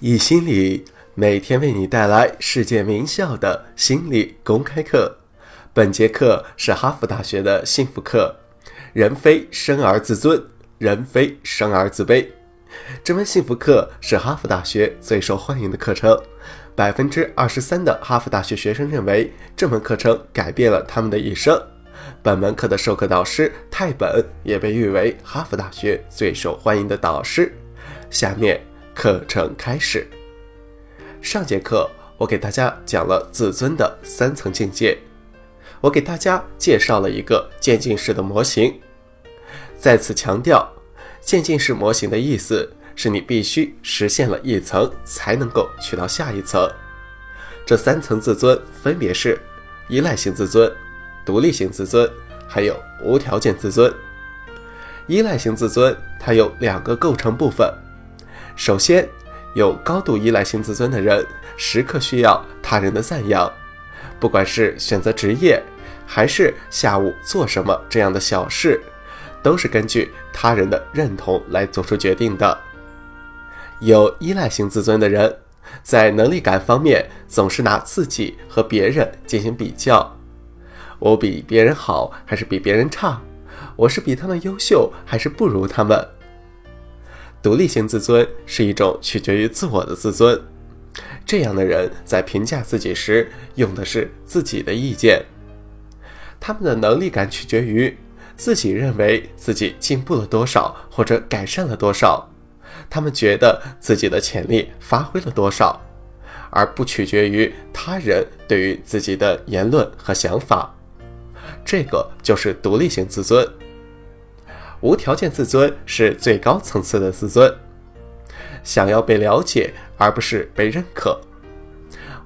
易心理每天为你带来世界名校的心理公开课。本节课是哈佛大学的幸福课。人非生而自尊，人非生而自卑。这门幸福课是哈佛大学最受欢迎的课程。百分之二十三的哈佛大学学生认为这门课程改变了他们的一生。本门课的授课导师泰本也被誉为哈佛大学最受欢迎的导师。下面。课程开始。上节课我给大家讲了自尊的三层境界，我给大家介绍了一个渐进式的模型。再次强调，渐进式模型的意思是你必须实现了一层，才能够去到下一层。这三层自尊分别是依赖性自尊、独立性自尊，还有无条件自尊。依赖性自尊它有两个构成部分。首先，有高度依赖性自尊的人，时刻需要他人的赞扬，不管是选择职业，还是下午做什么这样的小事，都是根据他人的认同来做出决定的。有依赖性自尊的人，在能力感方面总是拿自己和别人进行比较：我比别人好还是比别人差？我是比他们优秀还是不如他们？独立性自尊是一种取决于自我的自尊，这样的人在评价自己时用的是自己的意见。他们的能力感取决于自己认为自己进步了多少或者改善了多少，他们觉得自己的潜力发挥了多少，而不取决于他人对于自己的言论和想法。这个就是独立性自尊。无条件自尊是最高层次的自尊，想要被了解而不是被认可。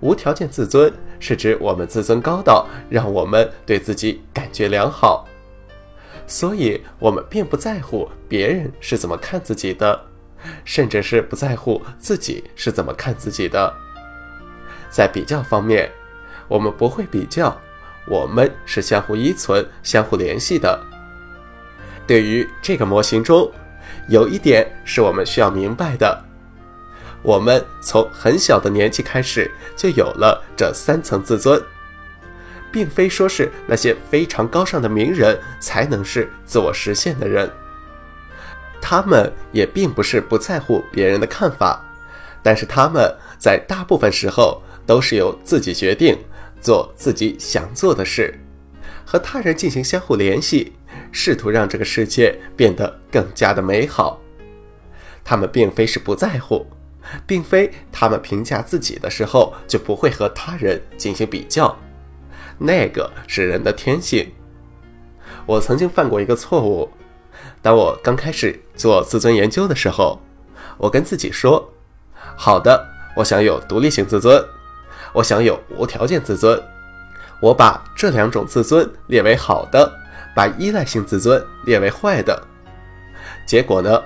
无条件自尊是指我们自尊高到让我们对自己感觉良好，所以我们并不在乎别人是怎么看自己的，甚至是不在乎自己是怎么看自己的。在比较方面，我们不会比较，我们是相互依存、相互联系的。对于这个模型中，有一点是我们需要明白的：我们从很小的年纪开始就有了这三层自尊，并非说是那些非常高尚的名人才能是自我实现的人。他们也并不是不在乎别人的看法，但是他们在大部分时候都是由自己决定做自己想做的事，和他人进行相互联系。试图让这个世界变得更加的美好，他们并非是不在乎，并非他们评价自己的时候就不会和他人进行比较，那个是人的天性。我曾经犯过一个错误，当我刚开始做自尊研究的时候，我跟自己说：“好的，我想有独立性自尊，我想有无条件自尊，我把这两种自尊列为好的。”把依赖性自尊列为坏的结果呢？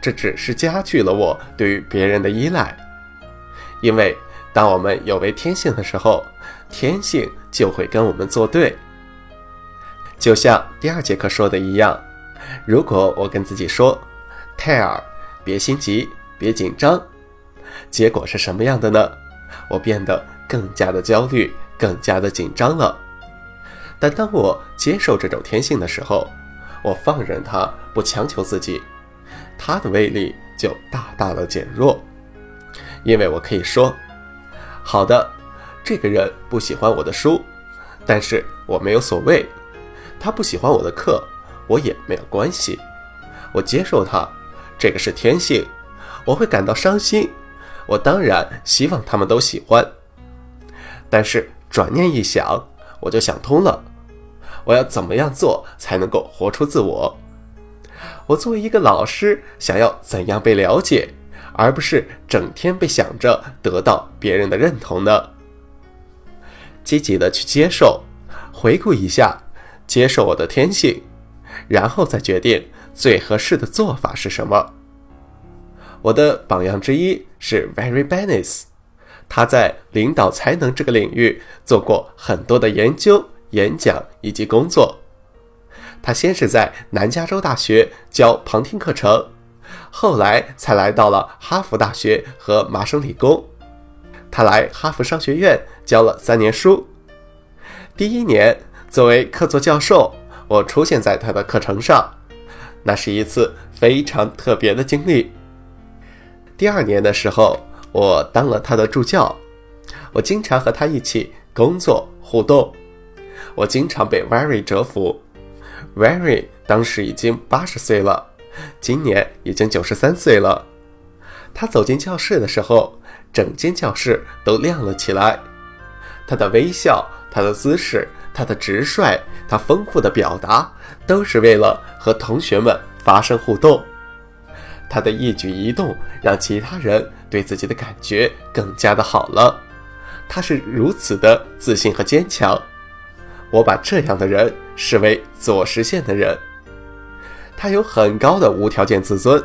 这只是加剧了我对于别人的依赖。因为当我们有违天性的时候，天性就会跟我们作对。就像第二节课说的一样，如果我跟自己说：“泰尔，别心急，别紧张。”结果是什么样的呢？我变得更加的焦虑，更加的紧张了。但当我接受这种天性的时候，我放任它，不强求自己，它的威力就大大的减弱。因为我可以说：“好的，这个人不喜欢我的书，但是我没有所谓；他不喜欢我的课，我也没有关系。我接受他，这个是天性。我会感到伤心，我当然希望他们都喜欢。但是转念一想。”我就想通了，我要怎么样做才能够活出自我？我作为一个老师，想要怎样被了解，而不是整天被想着得到别人的认同呢？积极的去接受，回顾一下，接受我的天性，然后再决定最合适的做法是什么。我的榜样之一是 Very Bennis。他在领导才能这个领域做过很多的研究、演讲以及工作。他先是在南加州大学教旁听课程，后来才来到了哈佛大学和麻省理工。他来哈佛商学院教了三年书。第一年，作为客座教授，我出现在他的课程上，那是一次非常特别的经历。第二年的时候，我当了他的助教，我经常和他一起工作互动，我经常被 Very 折服。Very 当时已经八十岁了，今年已经九十三岁了。他走进教室的时候，整间教室都亮了起来。他的微笑，他的姿势，他的直率，他丰富的表达，都是为了和同学们发生互动。他的一举一动让其他人对自己的感觉更加的好了。他是如此的自信和坚强。我把这样的人视为左实现的人。他有很高的无条件自尊。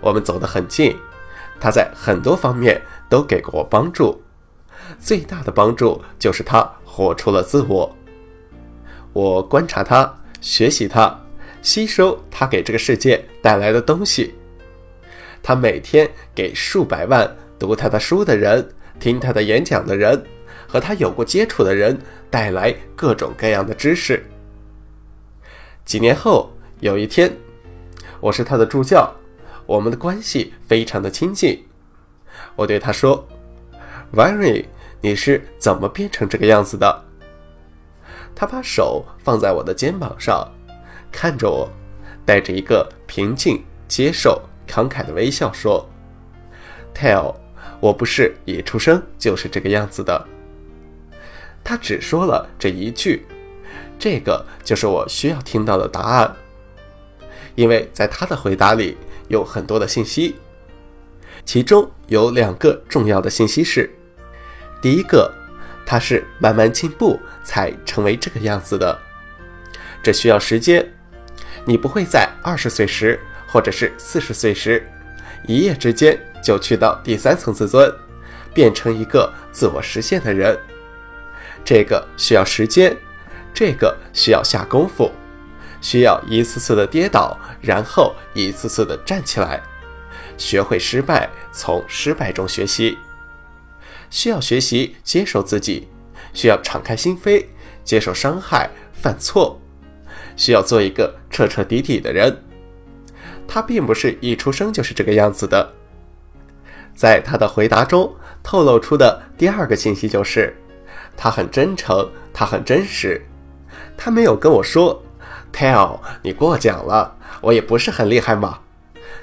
我们走得很近，他在很多方面都给过我帮助。最大的帮助就是他活出了自我。我观察他，学习他，吸收他给这个世界带来的东西。他每天给数百万读他的书的人、听他的演讲的人和他有过接触的人带来各种各样的知识。几年后，有一天，我是他的助教，我们的关系非常的亲近。我对他说：“Very。”你是怎么变成这个样子的？他把手放在我的肩膀上，看着我，带着一个平静、接受、慷慨的微笑说：“Tell，我不是一出生就是这个样子的。”他只说了这一句，这个就是我需要听到的答案，因为在他的回答里有很多的信息，其中有两个重要的信息是。第一个，他是慢慢进步才成为这个样子的，这需要时间。你不会在二十岁时，或者是四十岁时，一夜之间就去到第三层自尊，变成一个自我实现的人。这个需要时间，这个需要下功夫，需要一次次的跌倒，然后一次次的站起来，学会失败，从失败中学习。需要学习接受自己，需要敞开心扉，接受伤害、犯错，需要做一个彻彻底底的人。他并不是一出生就是这个样子的。在他的回答中透露出的第二个信息就是，他很真诚，他很真实。他没有跟我说：“Tell，你过奖了，我也不是很厉害嘛。”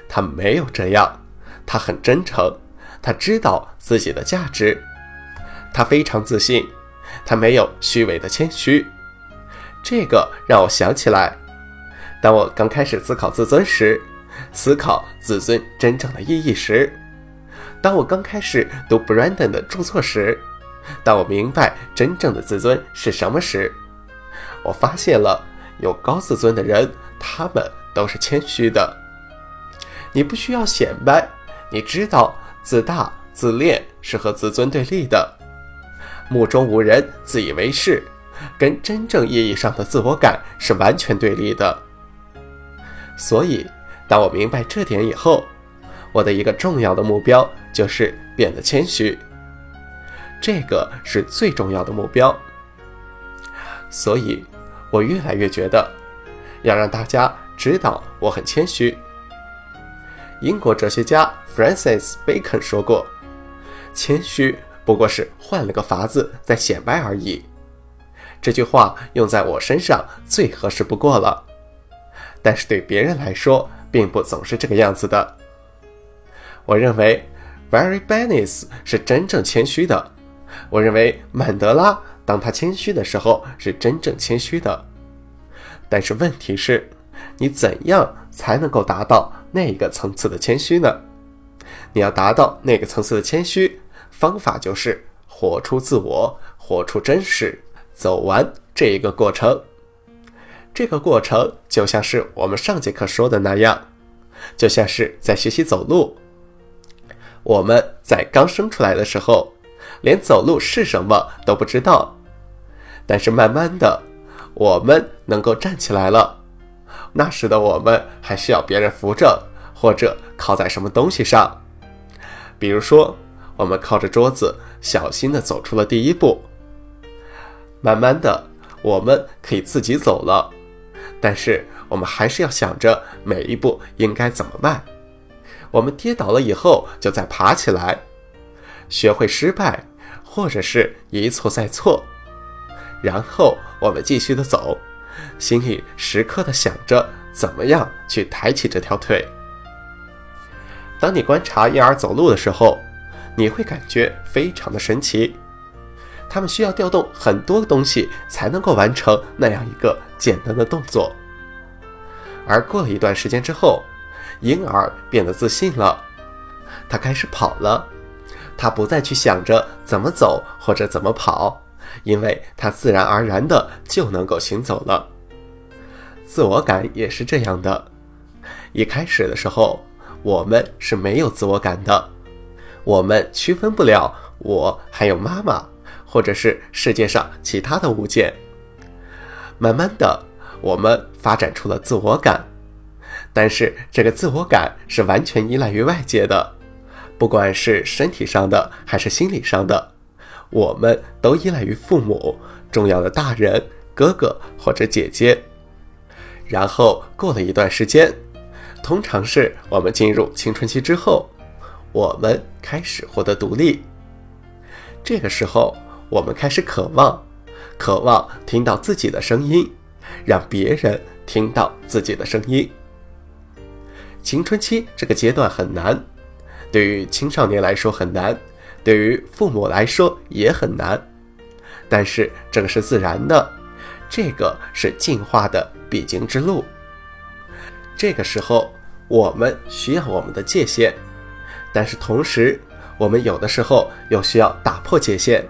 他没有这样，他很真诚。他知道自己的价值，他非常自信，他没有虚伪的谦虚。这个让我想起来，当我刚开始思考自尊时，思考自尊真正的意义时，当我刚开始读 Brandon 的著作时，当我明白真正的自尊是什么时，我发现了有高自尊的人，他们都是谦虚的。你不需要显摆，你知道。自大、自恋是和自尊对立的，目中无人、自以为是，跟真正意义上的自我感是完全对立的。所以，当我明白这点以后，我的一个重要的目标就是变得谦虚，这个是最重要的目标。所以，我越来越觉得，要让大家知道我很谦虚。英国哲学家 Francis Bacon 说过：“谦虚不过是换了个法子在显摆而已。”这句话用在我身上最合适不过了。但是对别人来说，并不总是这个样子的。我认为 Very Benis 是真正谦虚的。我认为曼德拉当他谦虚的时候是真正谦虚的。但是问题是，你怎样才能够达到？那个层次的谦虚呢？你要达到那个层次的谦虚，方法就是活出自我，活出真实，走完这一个过程。这个过程就像是我们上节课说的那样，就像是在学习走路。我们在刚生出来的时候，连走路是什么都不知道，但是慢慢的，我们能够站起来了。那时的我们还需要别人扶着，或者靠在什么东西上。比如说，我们靠着桌子，小心的走出了第一步。慢慢的，我们可以自己走了，但是我们还是要想着每一步应该怎么迈。我们跌倒了以后，就再爬起来，学会失败，或者是一错再错，然后我们继续的走，心里时刻的想着怎么样去抬起这条腿。当你观察婴儿走路的时候，你会感觉非常的神奇，他们需要调动很多东西才能够完成那样一个简单的动作，而过了一段时间之后。婴儿变得自信了，他开始跑了，他不再去想着怎么走或者怎么跑，因为他自然而然的就能够行走了。自我感也是这样的，一开始的时候，我们是没有自我感的，我们区分不了我还有妈妈，或者是世界上其他的物件。慢慢的，我们发展出了自我感。但是这个自我感是完全依赖于外界的，不管是身体上的还是心理上的，我们都依赖于父母、重要的大人、哥哥或者姐姐。然后过了一段时间，通常是我们进入青春期之后，我们开始获得独立。这个时候，我们开始渴望，渴望听到自己的声音，让别人听到自己的声音。青春期这个阶段很难，对于青少年来说很难，对于父母来说也很难。但是这个是自然的，这个是进化的必经之路。这个时候我们需要我们的界限，但是同时我们有的时候又需要打破界限，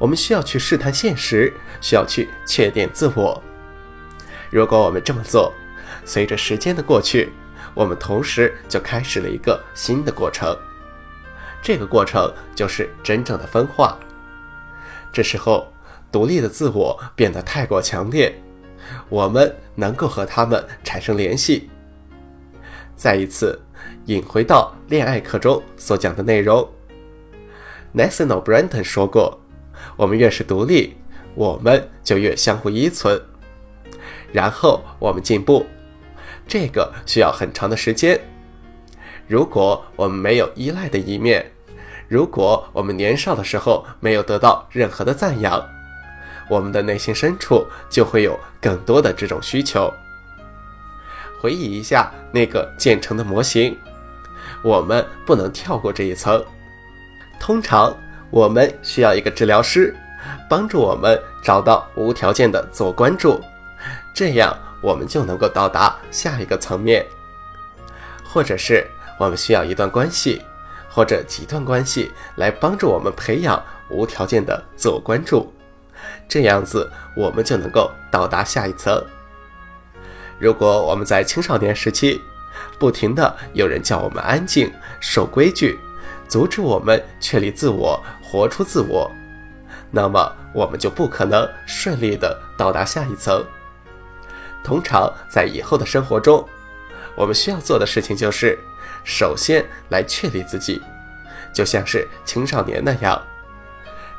我们需要去试探现实，需要去确定自我。如果我们这么做，随着时间的过去。我们同时就开始了一个新的过程，这个过程就是真正的分化。这时候，独立的自我变得太过强烈，我们能够和他们产生联系。再一次引回到恋爱课中所讲的内容，Nathaniel Branden 说过：“我们越是独立，我们就越相互依存，然后我们进步。”这个需要很长的时间。如果我们没有依赖的一面，如果我们年少的时候没有得到任何的赞扬，我们的内心深处就会有更多的这种需求。回忆一下那个建成的模型，我们不能跳过这一层。通常，我们需要一个治疗师帮助我们找到无条件的自我关注，这样。我们就能够到达下一个层面，或者是我们需要一段关系，或者几段关系来帮助我们培养无条件的自我关注，这样子我们就能够到达下一层。如果我们在青少年时期，不停的有人叫我们安静、守规矩，阻止我们确立自我、活出自我，那么我们就不可能顺利的到达下一层。通常在以后的生活中，我们需要做的事情就是，首先来确立自己，就像是青少年那样，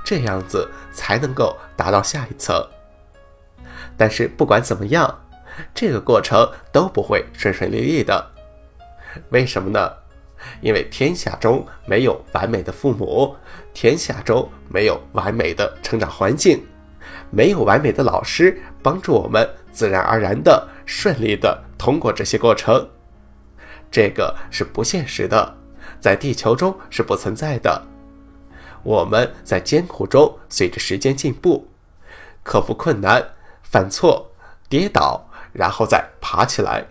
这样子才能够达到下一层。但是不管怎么样，这个过程都不会顺顺利利的。为什么呢？因为天下中没有完美的父母，天下中没有完美的成长环境，没有完美的老师帮助我们。自然而然的、顺利的通过这些过程，这个是不现实的，在地球中是不存在的。我们在艰苦中随着时间进步，克服困难、犯错、跌倒，然后再爬起来。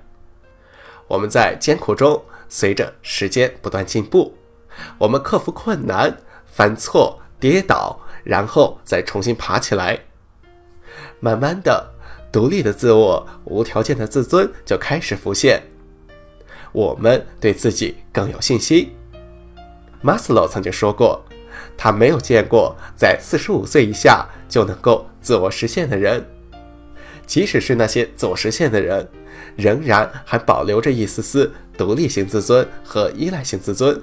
我们在艰苦中随着时间不断进步，我们克服困难、犯错、跌倒，然后再重新爬起来，慢慢的。独立的自我、无条件的自尊就开始浮现，我们对自己更有信心。马斯洛曾经说过，他没有见过在四十五岁以下就能够自我实现的人，即使是那些自我实现的人，仍然还保留着一丝丝独立型自尊和依赖型自尊。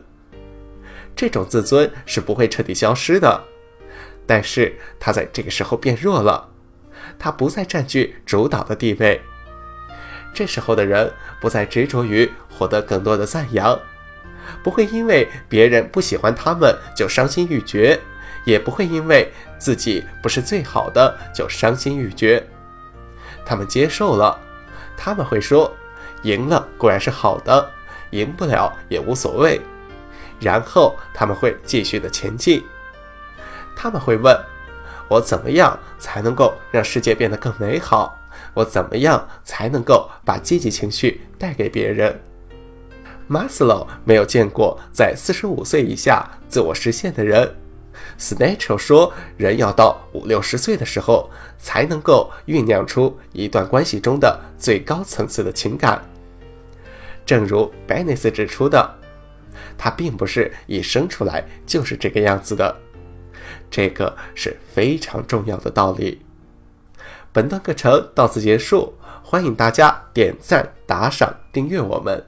这种自尊是不会彻底消失的，但是他在这个时候变弱了，他不再占据主导的地位。这时候的人不再执着于获得更多的赞扬，不会因为别人不喜欢他们就伤心欲绝，也不会因为自己不是最好的就伤心欲绝。他们接受了，他们会说：“赢了固然是好的，赢不了也无所谓。”然后他们会继续的前进。他们会问：“我怎么样才能够让世界变得更美好？”我怎么样才能够把积极情绪带给别人？马斯洛没有见过在四十五岁以下自我实现的人。，Snatch 说，人要到五六十岁的时候才能够酝酿出一段关系中的最高层次的情感。正如 Bennis 指出的，他并不是一生出来就是这个样子的，这个是非常重要的道理。本段课程到此结束，欢迎大家点赞、打赏、订阅我们。